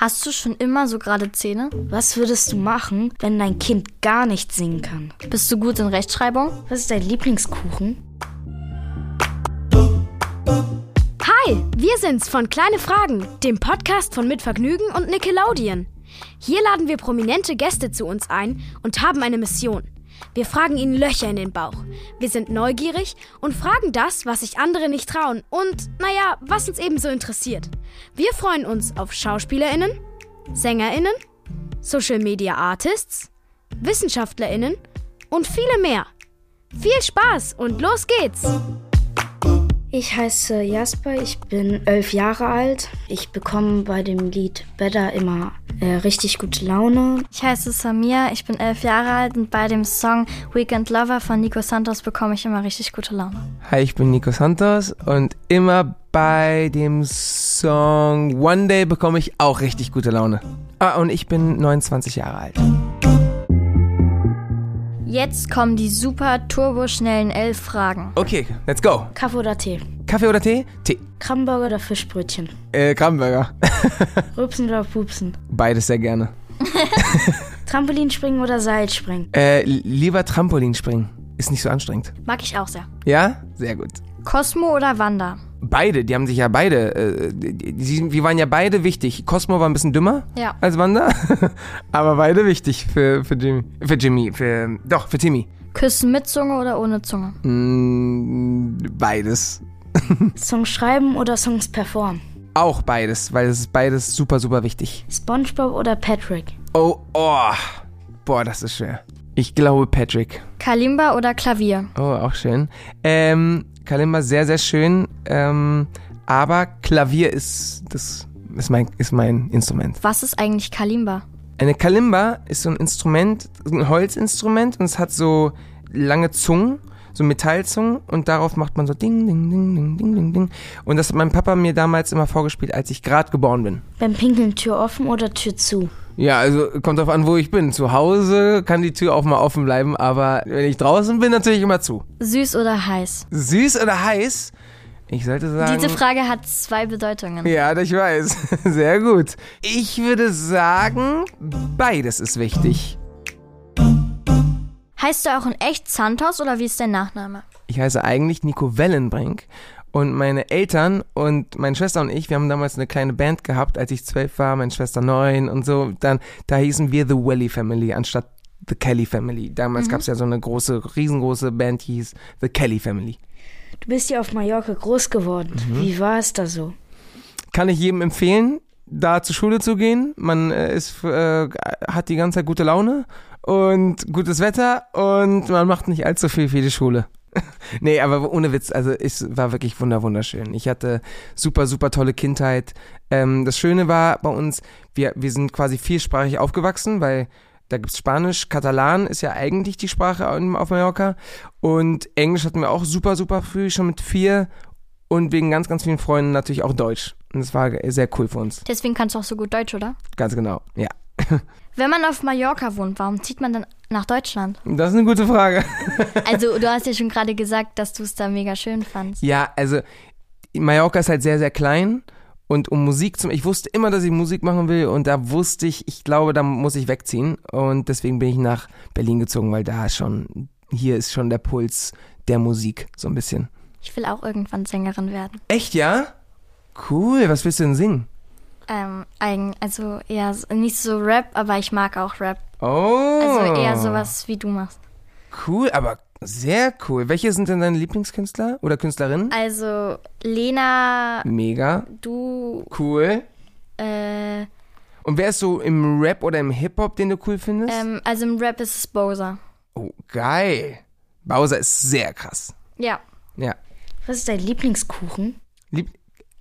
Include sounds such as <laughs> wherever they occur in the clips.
Hast du schon immer so gerade Zähne? Was würdest du machen, wenn dein Kind gar nicht singen kann? Bist du gut in Rechtschreibung? Was ist dein Lieblingskuchen? Hi, wir sind's von Kleine Fragen, dem Podcast von Mitvergnügen und Nickelodeon. Hier laden wir prominente Gäste zu uns ein und haben eine Mission. Wir fragen ihnen Löcher in den Bauch. Wir sind neugierig und fragen das, was sich andere nicht trauen und, naja, was uns ebenso interessiert. Wir freuen uns auf SchauspielerInnen, SängerInnen, Social Media Artists, WissenschaftlerInnen und viele mehr. Viel Spaß und los geht's! Ich heiße Jasper, ich bin elf Jahre alt. Ich bekomme bei dem Lied Better immer äh, richtig gute Laune. Ich heiße Samia, ich bin elf Jahre alt und bei dem Song Weekend Lover von Nico Santos bekomme ich immer richtig gute Laune. Hi, ich bin Nico Santos und immer bei dem Song One Day bekomme ich auch richtig gute Laune. Ah, und ich bin 29 Jahre alt. Jetzt kommen die super turboschnellen elf Fragen. Okay, let's go. Kaffee oder Tee? Kaffee oder Tee? Tee. Krabbenburger oder Fischbrötchen? Äh, Krabbenburger. <laughs> Rübsen oder Pupsen? Beides sehr gerne. <laughs> Trampolinspringen oder Seilspringen? Äh, lieber Trampolinspringen. Ist nicht so anstrengend. Mag ich auch sehr. Ja? Sehr gut. Cosmo oder Wanda? Beide, die haben sich ja beide, äh, die, die, waren ja beide wichtig. Cosmo war ein bisschen dümmer Ja. als Wanda, <laughs> aber beide wichtig für, für Jimmy. Für Jimmy, für, doch, für Timmy. Küssen mit Zunge oder ohne Zunge? Mm, beides. <laughs> Songs schreiben oder Songs performen? Auch beides, weil es ist beides super, super wichtig. SpongeBob oder Patrick? Oh, oh. Boah, das ist schwer. Ich glaube Patrick. Kalimba oder Klavier? Oh, auch schön. Ähm, Kalimba sehr, sehr schön. Ähm, aber Klavier ist das ist mein, ist mein Instrument. Was ist eigentlich Kalimba? Eine Kalimba ist so ein Instrument, ein Holzinstrument und es hat so lange Zungen, so Metallzungen und darauf macht man so Ding, Ding, Ding, Ding, Ding, Ding, Ding. Und das hat mein Papa mir damals immer vorgespielt, als ich gerade geboren bin. Beim Pinkeln Tür offen oder Tür zu? Ja, also kommt drauf an, wo ich bin. Zu Hause kann die Tür auch mal offen bleiben, aber wenn ich draußen bin, natürlich immer zu. Süß oder heiß? Süß oder heiß? Ich sollte sagen. Diese Frage hat zwei Bedeutungen. Ja, ich weiß. <laughs> Sehr gut. Ich würde sagen, beides ist wichtig. Heißt du auch in echt Santos oder wie ist dein Nachname? Ich heiße eigentlich Nico Wellenbrink und meine Eltern und meine Schwester und ich, wir haben damals eine kleine Band gehabt, als ich zwölf war, meine Schwester neun und so. Dann, da hießen wir The Welly Family anstatt The Kelly Family. Damals gab es ja so eine große, riesengroße Band, die hieß The Kelly Family. Du bist ja auf Mallorca groß geworden. Wie war es da so? Kann ich jedem empfehlen, da zur Schule zu gehen. Man äh, ist, äh, hat die ganze Zeit gute Laune und gutes Wetter und man macht nicht allzu viel für die Schule. <laughs> nee, aber ohne Witz, also es war wirklich wunder wunderschön. Ich hatte super, super tolle Kindheit. Ähm, das Schöne war bei uns, wir, wir sind quasi vielsprachig aufgewachsen, weil da gibt's Spanisch, Katalan ist ja eigentlich die Sprache auf Mallorca und Englisch hatten wir auch super, super früh, schon mit vier und wegen ganz, ganz vielen Freunden natürlich auch Deutsch. Und das war sehr cool für uns. Deswegen kannst du auch so gut Deutsch, oder? Ganz genau, ja. <laughs> Wenn man auf Mallorca wohnt, warum zieht man dann nach Deutschland? Das ist eine gute Frage. Also, du <laughs> hast ja schon gerade gesagt, dass du es da mega schön fandst. Ja, also Mallorca ist halt sehr, sehr klein. Und um Musik zum, ich wusste immer, dass ich Musik machen will und da wusste ich, ich glaube, da muss ich wegziehen und deswegen bin ich nach Berlin gezogen, weil da schon, hier ist schon der Puls der Musik, so ein bisschen. Ich will auch irgendwann Sängerin werden. Echt, ja? Cool, was willst du denn singen? Ähm, eigen, also eher nicht so Rap, aber ich mag auch Rap. Oh. Also eher sowas, wie du machst. Cool, aber sehr cool. Welche sind denn deine Lieblingskünstler oder Künstlerinnen? Also Lena, Mega. du, Cool. äh, Und wer ist so im Rap oder im Hip-Hop, den du cool findest? ähm, also im Rap ist es Bowser. oh, geil. Bowser ist sehr krass. Ja. Ja. Was ist dein Lieblingskuchen? Lieb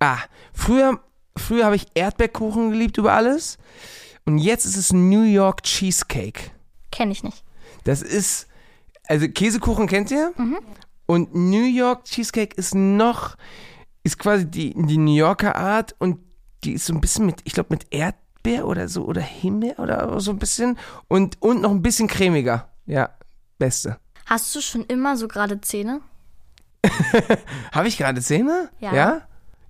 ah, früher, früher habe ich Erdbeerkuchen geliebt über alles. Und jetzt ist es New York Cheesecake. Kenne ich nicht. Das ist, also Käsekuchen kennt ihr? Und New York Cheesecake ist noch, ist quasi die, die New Yorker Art und die ist so ein bisschen mit, ich glaube mit Erdbeer oder so oder Himmel oder so ein bisschen und, und noch ein bisschen cremiger. Ja, beste. Hast du schon immer so gerade Zähne? <laughs> Habe ich gerade Zähne? Ja. Ja?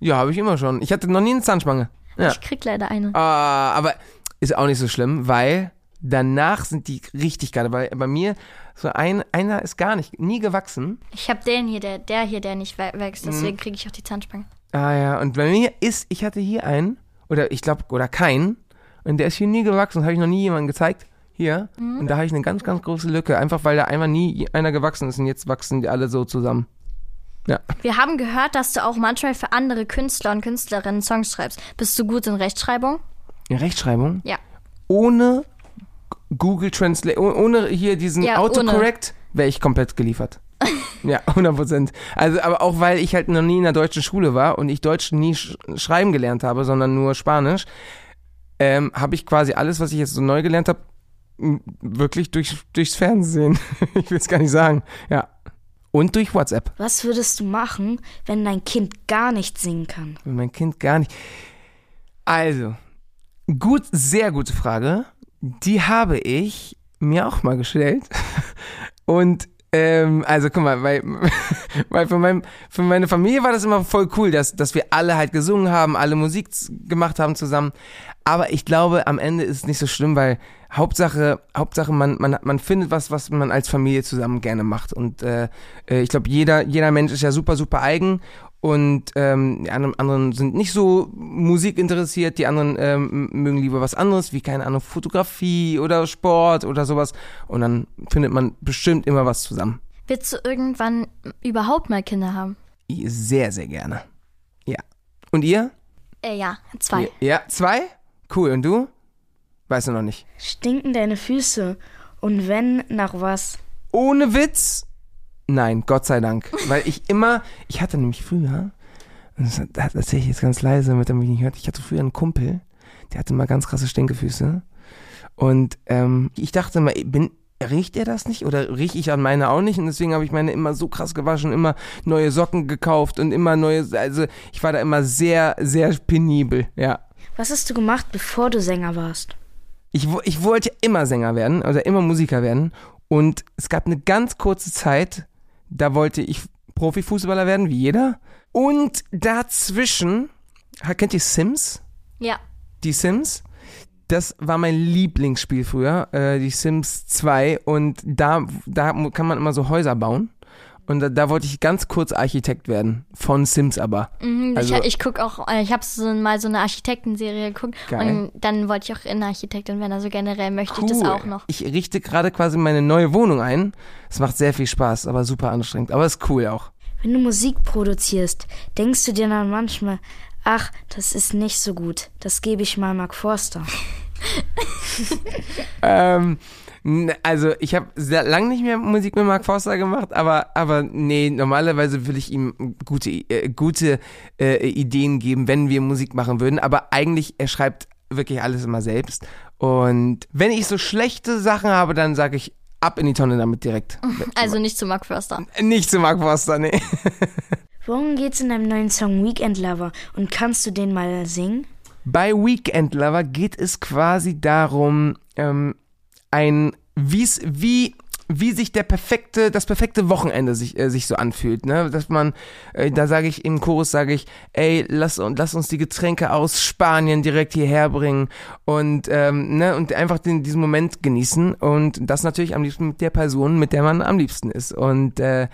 Ja, habe ich immer schon. Ich hatte noch nie eine Zahnspange. Ja. Ich krieg leider eine. Ah, aber ist auch nicht so schlimm, weil danach sind die richtig geil. Weil bei mir so ein, einer ist gar nicht, nie gewachsen. Ich habe den hier, der, der hier, der nicht wä- wächst, Mhm. deswegen kriege ich auch die Zahnspange. Ah ja, und bei mir ist, ich hatte hier einen, oder ich glaube, oder keinen, und der ist hier nie gewachsen, das habe ich noch nie jemandem gezeigt. Hier. Und da habe ich eine ganz, ganz große Lücke, einfach weil da einmal nie einer gewachsen ist und jetzt wachsen die alle so zusammen. Ja. Wir haben gehört, dass du auch manchmal für andere Künstler und Künstlerinnen Songs schreibst. Bist du gut in Rechtschreibung? In Rechtschreibung? Ja. Ohne Google Translate, oh- ohne hier diesen Ja, Autocorrect, wäre ich komplett geliefert. <laughs> ja, 100 Prozent. Also, aber auch weil ich halt noch nie in der deutschen Schule war und ich Deutsch nie sch schreiben gelernt habe, sondern nur Spanisch, ähm, habe ich quasi alles, was ich jetzt so neu gelernt habe, wirklich durch, durchs Fernsehen. <laughs> ich will es gar nicht sagen. Ja. Und durch WhatsApp. Was würdest du machen, wenn dein Kind gar nicht singen kann? Wenn mein Kind gar nicht. Also, gut, sehr gute Frage. Die habe ich mir auch mal gestellt. <laughs> Und ähm, also guck mal, weil, <laughs> weil für, mein, für meine Familie war das immer voll cool, dass, dass wir alle halt gesungen haben, alle Musik gemacht haben zusammen. Aber ich glaube, am Ende ist es nicht so schlimm, weil Hauptsache, Hauptsache man, man, man findet was, was man als Familie zusammen gerne macht. Und äh, äh, ich glaube, jeder, jeder Mensch ist ja super, super eigen. Und ähm, die anderen, anderen sind nicht so musikinteressiert, die anderen ähm, mögen lieber was anderes, wie keine Ahnung, Fotografie oder Sport oder sowas. Und dann findet man bestimmt immer was zusammen. Willst du irgendwann überhaupt mal Kinder haben? Sehr, sehr gerne. Ja. Und ihr? Äh, ja, zwei. Ja, zwei? Cool. Und du? Weißt du noch nicht. Stinken deine Füße? Und wenn, nach was? Ohne Witz? Nein, Gott sei Dank. Weil ich immer, ich hatte nämlich früher, das, erzähle ich jetzt ganz leise, damit er mich nicht hört, ich hatte früher einen Kumpel, der hatte mal ganz krasse Stinkefüße. Und ähm, ich dachte mal, bin, riecht er das nicht? Oder rieche ich an meine auch nicht? Und deswegen habe ich meine immer so krass gewaschen, immer neue Socken gekauft und immer neue, also ich war da immer sehr, sehr penibel, ja. Was hast du gemacht, bevor du Sänger warst? Ich, ich wollte immer Sänger werden, oder immer Musiker werden. Und es gab eine ganz kurze Zeit, da wollte ich Profifußballer werden, wie jeder. Und dazwischen, kennt ihr Sims? Ja. Die Sims? Das war mein Lieblingsspiel früher, äh, die Sims 2. Und da, da kann man immer so Häuser bauen. Und da, da wollte ich ganz kurz Architekt werden. Von Sims aber. Mhm, Also- ich ich gucke auch, äh, ich habe so, mal so eine Architektenserie geguckt Geil. und dann wollte ich auch Innenarchitektin werden. Also generell möchte ich das auch noch. Ich richte gerade quasi meine neue Wohnung ein. Es macht sehr viel Spaß, aber super anstrengend. Aber ist cool auch. Wenn du Musik produzierst, denkst du dir dann manchmal, ach, das ist nicht so gut. Das gebe ich mal Mark Forster. <laughs> Ähm, also ich habe sehr lange nicht mehr Musik mit Mark Forster gemacht, aber aber nee, normalerweise würde ich ihm gute äh, gute äh, Ideen geben, wenn wir Musik machen würden. Aber eigentlich er schreibt wirklich alles immer selbst. Und wenn ich so schlechte Sachen habe, dann sage ich ab in die Tonne damit direkt. <laughs> Also nicht zu Mark Förster. Nicht zu Mark Forster, nee. <laughs> Worum geht's in deinem neuen Song Weekend Lover? Und kannst du den mal singen? Bei Weekend Lover geht es quasi darum, ähm, ein, wie's, wie, wie sich der perfekte, das perfekte Wochenende sich, äh, sich so anfühlt, ne? Dass man, äh, da sage ich im Chorus, sage ich, ey, lass, und lass uns die Getränke aus Spanien direkt hierher bringen und, ähm, ne, und einfach den, diesen Moment genießen und das natürlich am liebsten mit der Person, mit der man am liebsten ist. Und, äh,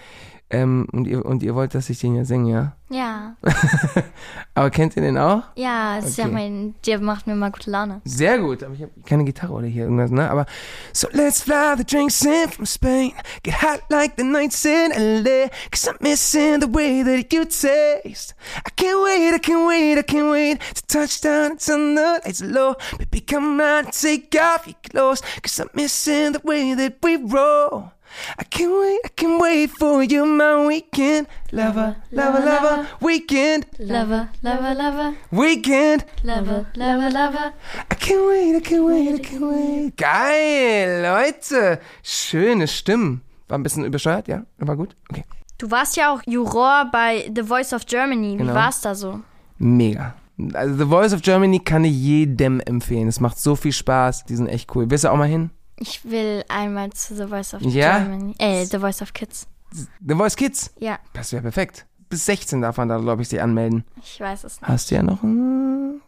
ähm, und ihr, und ihr wollt, dass ich den ja singe, ja? Ja. <laughs> Aber kennt ihr den auch? Ja, es ist ja Okay. mein, der macht mir mal gute Laune. Sehr gut, aber ich habe keine Gitarre oder hier irgendwas, ne? Aber so let's fly the drinks in from Spain, get hot like the nights in LA, cause I'm missing the way that you taste. I can't wait, I can't wait, I can't wait to touch down and turn the lights low. Baby, come on, take off your clothes, cause I'm missing the way that we roll. I can't wait, I can't wait for you, my weekend lover, lover, lover, weekend, Lover, lover, lover, weekend. lover, lover, lover. I can't wait, I can't wait, I can't wait. Geil, Leute. Schöne Stimmen. War ein bisschen übersteuert, ja? War gut? Okay. Du warst ja auch Juror bei The Voice of Germany. Wie Genau. war's da so? Mega. Also The Voice of Germany kann ich jedem empfehlen. Es macht so viel Spaß. Die sind echt cool. Willst du auch mal hin? Ich will einmal zu The Voice of Ja? Germany. Äh, The Voice of Kids. The Voice Kids. Ja. Das wäre perfekt. bis 16 darf man da, glaube ich, sich anmelden. Ich weiß es nicht. Hast du ja noch ein,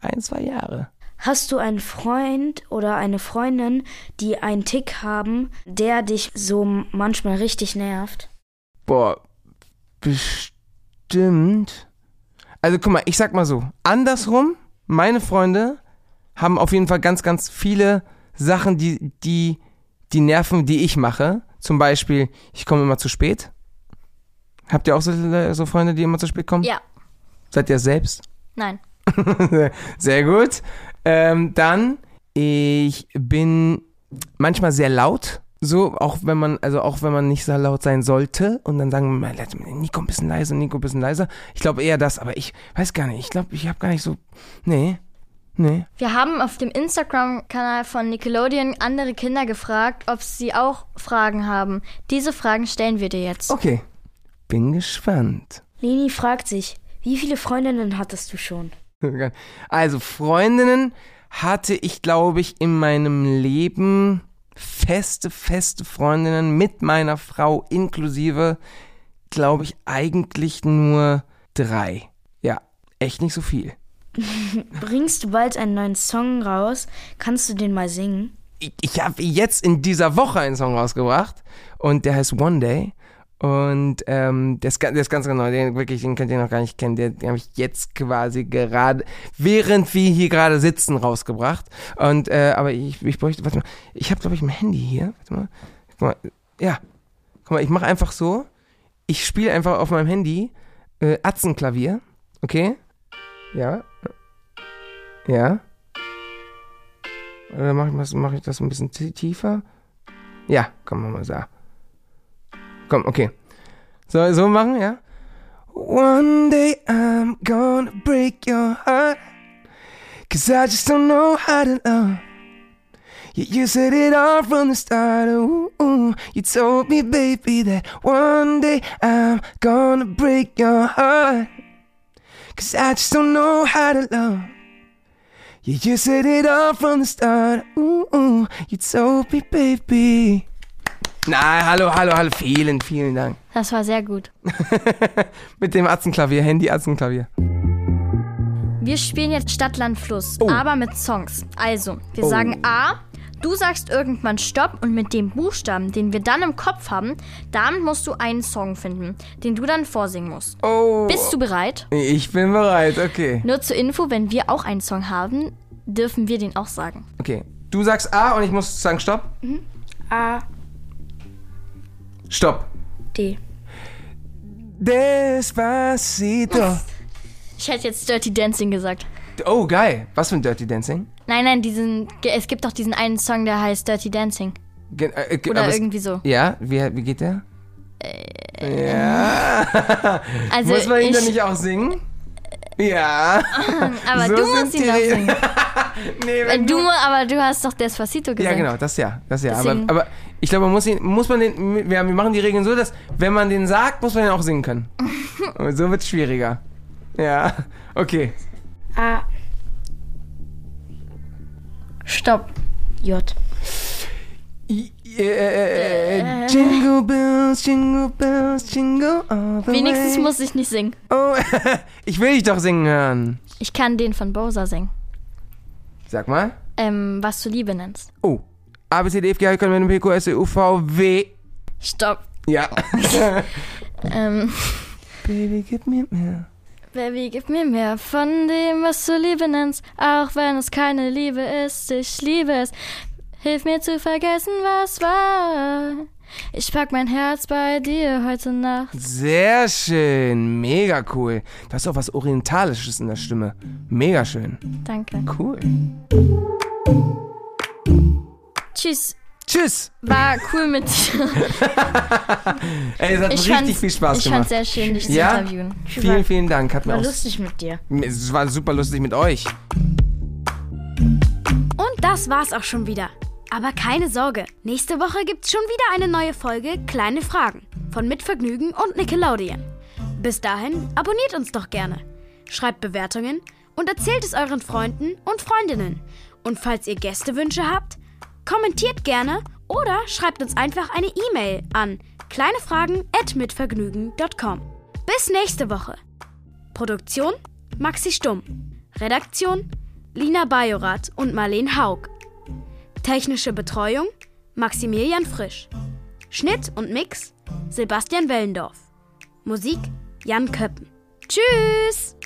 ein, zwei Jahre. Hast du einen Freund oder eine Freundin, die einen Tick haben, der dich so manchmal richtig nervt? Boah, bestimmt. Also guck mal, ich sag mal so, andersrum, meine Freunde haben auf jeden Fall ganz, ganz viele Sachen, die, die, die nerven, die ich mache. Zum Beispiel, ich komme immer zu spät. Habt ihr auch so, so Freunde, die immer zu spät kommen? Ja. Seid ihr selbst? Nein. <laughs> sehr gut. Ähm, dann, ich bin manchmal sehr laut. So, auch wenn man, also auch wenn man nicht so laut sein sollte und dann sagen wir, Nico ein bisschen leiser, Nico ein bisschen leiser. Ich glaube eher das, aber ich weiß gar nicht. Ich glaube, ich habe gar nicht so. Nee. Nee. Wir haben auf dem Instagram-Kanal von Nickelodeon andere Kinder gefragt, ob sie auch Fragen haben. Diese Fragen stellen wir dir jetzt. Okay. Bin gespannt. Leni fragt sich, wie viele Freundinnen hattest du schon? <laughs> Also, Freundinnen hatte ich, glaube ich, in meinem Leben feste, feste Freundinnen mit meiner Frau inklusive, glaube ich, eigentlich nur drei. Ja, echt nicht so viel. Bringst du bald einen neuen Song raus? Kannst du den mal singen? Ich, ich habe jetzt in dieser Woche einen Song rausgebracht und der heißt One Day. Und ähm, der, ist, der ist ganz genau, den wirklich, den könnt ihr noch gar nicht kennen. Den, den habe ich jetzt quasi gerade, während wir hier gerade sitzen, rausgebracht. Und äh, aber ich, ich bräuchte, warte mal, ich habe glaube ich mein Handy hier. Warte mal, guck mal, ja, guck mal, ich mache einfach so. Ich spiele einfach auf meinem Handy äh, Atzenklavier, okay? Ja, ja. Oder mache ich, mach ich das ein bisschen tiefer? Ja, komm mal so. Komm, okay. So, so machen, ja? One day I'm gonna break your heart. Cause I just don't know how to love. You, you said it all from the start. Ooh, ooh. You told me, baby, that one day I'm gonna break your heart. Cause I just don't know how to love. You, you said it all from the start. Ooh, ooh. You told me, baby. Na, hallo, hallo, hallo. Vielen, vielen Dank. <laughs> Das war sehr gut. Mit dem Atzenklavier, Handy-Atzenklavier. Wir spielen jetzt Stadt, Land, Fluss, Oh. aber mit Songs. Also, wir Oh. sagen A, du sagst irgendwann Stopp und mit dem Buchstaben, den wir dann im Kopf haben, damit musst du einen Song finden, den du dann vorsingen musst. Oh. Bist du bereit? Ich bin bereit, okay. Nur zur Info, wenn wir auch einen Song haben, dürfen wir den auch sagen. Okay. Du sagst A und ich muss sagen Stopp. A, Stopp. D. Despacito. Ich hätte jetzt Dirty Dancing gesagt. Oh, geil. Was für ein Dirty Dancing? Nein, nein, diesen, es gibt doch diesen einen Song, der heißt Dirty Dancing. Ge äh, ge- Oder irgendwie so. Ja, wie, wie geht der? ja. <laughs> Also Muss man ihn dann nicht auch singen? Ja. <laughs> aber So du musst ihn Regeln. singen. <laughs> nee, wenn du, aber du hast doch Despacito Ja, gesagt. genau, das ja. Das ja. Aber, aber ich glaube, man muss, ihn, muss man den. Wir, wir machen die Regeln so, dass, wenn man den sagt, muss man den auch singen können. So wird es schwieriger. Ja. Okay. A, Stopp. J. I- äh, äh, Jingle Bells, Jingle Bells, Jingle all the Wenigstens way. muss ich nicht singen. Oh, <laughs> ich will dich doch singen hören. Ich kann den von Bowser singen. Sag mal. Ähm, was du Liebe nennst. Oh. A, B, C, D, F, G, H, I, K, L, M, P, Q, S, T, U, V, W. Stopp. Ja. <laughs> <laughs> Ähm, Baby, gib mir mehr. Baby, gib mir mehr von dem, was du Liebe nennst. Auch wenn es keine Liebe ist, ich liebe es. Hilf mir zu vergessen, was war. Ich pack mein Herz bei dir heute Nacht. Sehr schön. Mega cool. Du hast auch was Orientalisches in der Stimme. Mega schön. Danke. Cool. Tschüss. Tschüss. War cool mit dir. <laughs> Ey, es hat Ich richtig viel Spaß Ich gemacht. fand's sehr schön, dich zu Ja? interviewen. Vielen, vielen Dank. Hat mir War auch, lustig mit dir. es war super lustig mit euch. Und das war's auch schon wieder. Aber keine Sorge, nächste Woche gibt's schon wieder eine neue Folge Kleine Fragen von Mitvergnügen und Nickelodeon. Bis dahin abonniert uns doch gerne, schreibt Bewertungen und erzählt es euren Freunden und Freundinnen. Und falls ihr Gästewünsche habt, kommentiert gerne oder schreibt uns einfach eine E-Mail an kleinefragen@mitvergnügen.com. Bis nächste Woche. Produktion Maxi Stumm. Redaktion Lina Bajorath und Marleen Haug. Technische Betreuung Maximilian Frisch. Schnitt und Mix Sebastian Wellendorf. Musik Jan Köppen. Tschüss!